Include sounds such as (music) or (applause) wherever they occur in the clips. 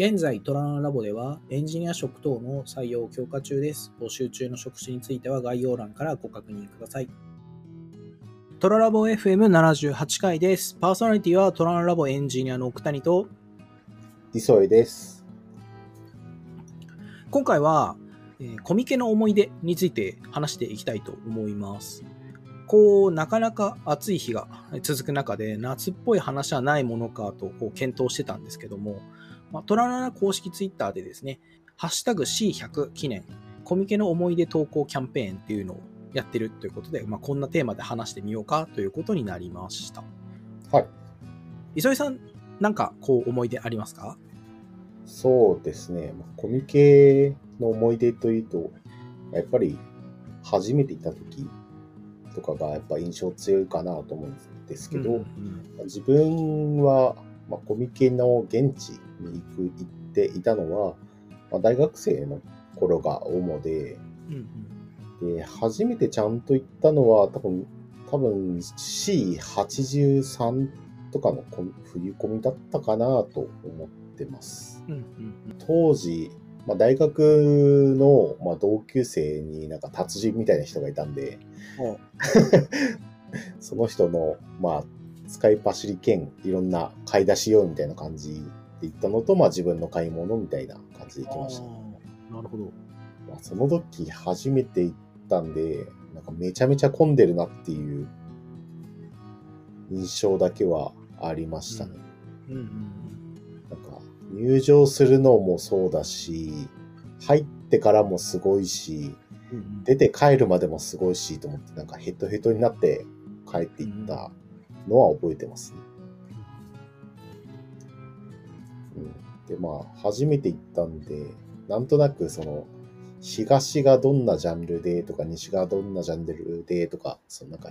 現在、トラナラボではエンジニア職等の採用を強化中です。募集中の職種については概要欄からご確認ください。トララボ FM78 回です。パーソナリティはトラナラボエンジニアの奥谷と、磯井です。今回は、えーコミケの思い出について話していきたいと思います。こう、なかなか暑い日が続く中で、夏っぽい話はないものかとこう検討してたんですけども、まあ、トラララ公式ツイッターでですね、ハッシュタグ C100 記念、コミケの思い出投稿キャンペーンっていうのをやってるということで、まあ、こんなテーマで話してみようかということになりました。はい。磯井さん、なんかこう思い出ありますか？そうですね。まあコミケの思い出というと、やっぱり初めて行った時とかがやっぱ印象強いかなと思うんですけど、うんうん自分は、まあ、コミケの現地に行く行っていたのは、まあ、大学生の頃が主で、うんで、初めてちゃんと行ったのは多分、多分 C83 とかの冬コミだったかなと思ってます。うんうん当時、まあ、大学の、まあ、同級生になんか達人みたいな人がいたんで、う。ん (laughs) おその人の、まあ、使いっ走り兼いろんな買い出し用みたいな感じで行ったのと、まあ自分の買い物みたいな感じで行きました。なるほど。まあ、その時初めて行ったんで、なんかめちゃめちゃ混んでるなっていう印象だけはありましたね。うんうんなんか入場するのもそうだし、入ってからもすごいし、うんうん出て帰るまでもすごいしと思って、なんかヘトヘトになって帰っていったのは覚えてますね。うん、で、まあ、初めて行ったんで、なんとなくその、東がどんなジャンルでとか、西がどんなジャンルでとか、そのなんか、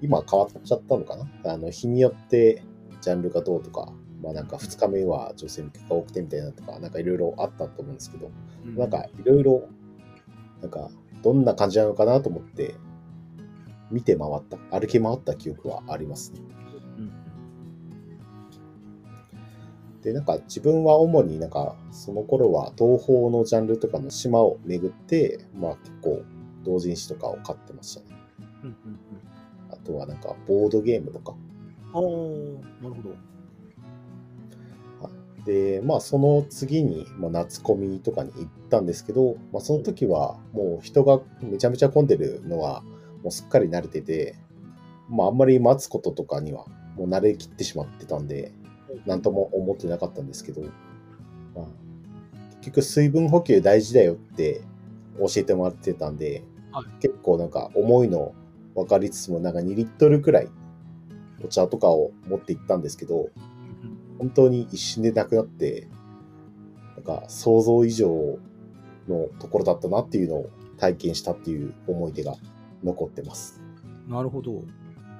今変わっちゃったのかな？あの、日によってジャンルがどうとか、まあなんか2日目は女性向けが多くてみたいなとか、なんかいろいろあったと思うんですけど、うん。なんかいろいろ、なんかどんな感じなのかなと思って、見て回った、歩き回った記憶はありますね。うんで、なんか自分は主になんかその頃は東方のジャンルとかの島を巡って、まあ結構同人誌とかを買ってましたね。うんうんうんあとはなんかボードゲームとか。あーなるほど。で、まあその次に、まあ、夏コミとかに行ったんですけど、まあその時はもう人がめちゃめちゃ混んでるのはもうすっかり慣れてて、まああんまり待つこととかにはもう慣れきってしまってたんで、なんとも思ってなかったんですけど、まあ、結局水分補給大事だよって教えてもらってたんで、はい。結構なんか重いの分かりつつもなんか2リットルくらいお茶とかを持って行ったんですけど、うん。本当に一瞬でなくなって、なんか想像以上のところだったなっていうのを体験したっていう思い出が残ってます。なるほど。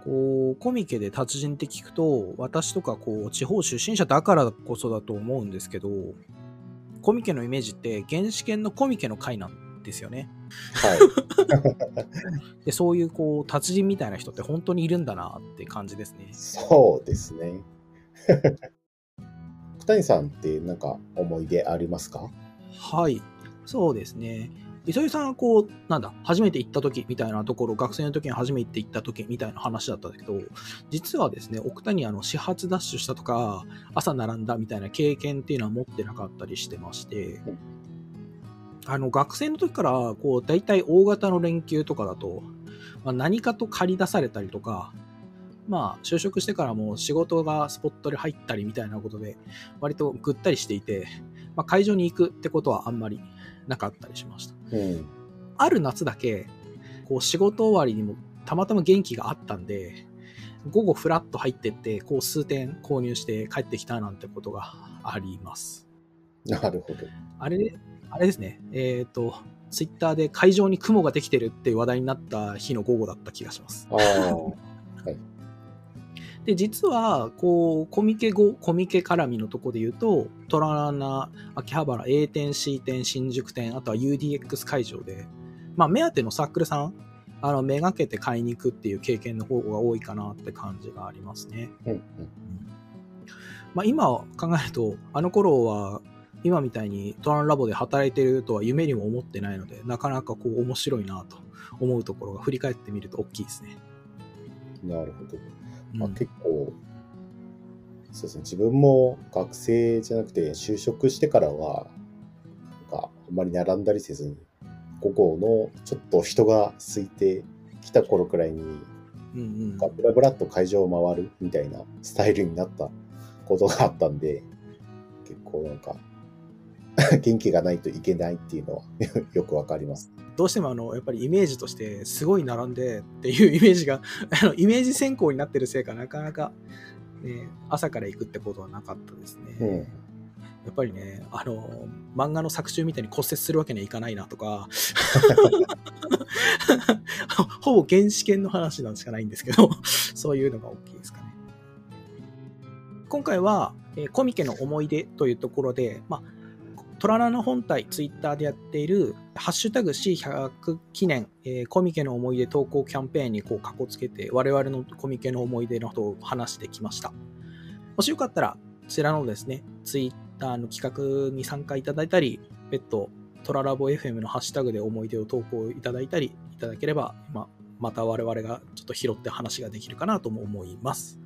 こう、コミケで達人って聞くと、私とかこう、地方出身者だからこそだと思うんですけど、コミケのイメージって、原始圏のコミケの回なんですよね。はい。で、そういうこう、達人みたいな人って本当にいるんだなって感じですね。そうですね。(laughs) 福谷さんってなんか思い出ありますか？はい。そうですね。磯井さんはこう、なんだ、初めて行った時みたいなところ、学生の時に初めて行った時みたいな話だったんだけど、実はですね、奥谷あの始発ダッシュしたとか、朝並んだみたいな経験っていうのは持ってなかったりしてまして、あの、学生の時から、こう、大体大型の連休とかだと、まあ、何かと借り出されたりとか、まあ、就職してからも仕事がスポットで入ったりみたいなことで、割とぐったりしていて、まあ、会場に行くってことはあんまりなかったりしました。うん。ある夏だけ、こう仕事終わりにもたまたま元気があったんで、午後フラッと入ってって、こう数点購入して帰ってきたなんてことがあります。なるほど。あれ、あれですね、えっ、と、ツイッターで会場に雲ができてるって話題になった日の午後だった気がします。ああ。で、実は、こう、コミケ後、コミケ絡みのとこで言うと、トララナ、秋葉原 A 店、C 店、新宿店、あとは UDX 会場で、まあ、目当てのサークルさん、あの、めがけて買いに行くっていう経験の方が多いかなって感じがありますね。うんうん。まあ、今考えると、あの頃は今みたいにトランラボで働いてるとは夢にも思ってないので、なかなかこう面白いなと思うところが振り返ってみると大きいですね。なるほど。まあ、結構、そうですね、自分も学生じゃなくて就職してからは、なんかあんまり並んだりせずに、午後のちょっと人が空いてきた頃くらいに、うんブラブラっと会場を回るみたいなスタイルになったことがあったんで、結構なんか、(laughs) 元気がないといけないっていうのは (laughs) よくわかります。どうしてもあのやっぱりイメージとしてすごい並んでっていうイメージが (laughs) あのイメージ先行になってるせいかなかなか、ね、朝から行くってことはなかったですね。うんやっぱりね、あの、漫画の作中みたいに骨折するわけにはいかないなとか、ほぼ原始圏の話なんしかないんですけど、そういうのが大きいですかね。今回は、えーコミケの思い出というところで、まあ、トララの本体、ツイッターでやっている、ハッシュタグ C100 記念、えーコミケの思い出投稿キャンペーンにこう、かこつけて、我々のコミケの思い出のことを話してきました。もしよかったら、こちらのですね、ツイッターの企画に参加いただいたり、別途、トララボ FM のハッシュタグで思い出を投稿いただいたりいただければ、ま、また我々がちょっと拾って話ができるかなとも思います。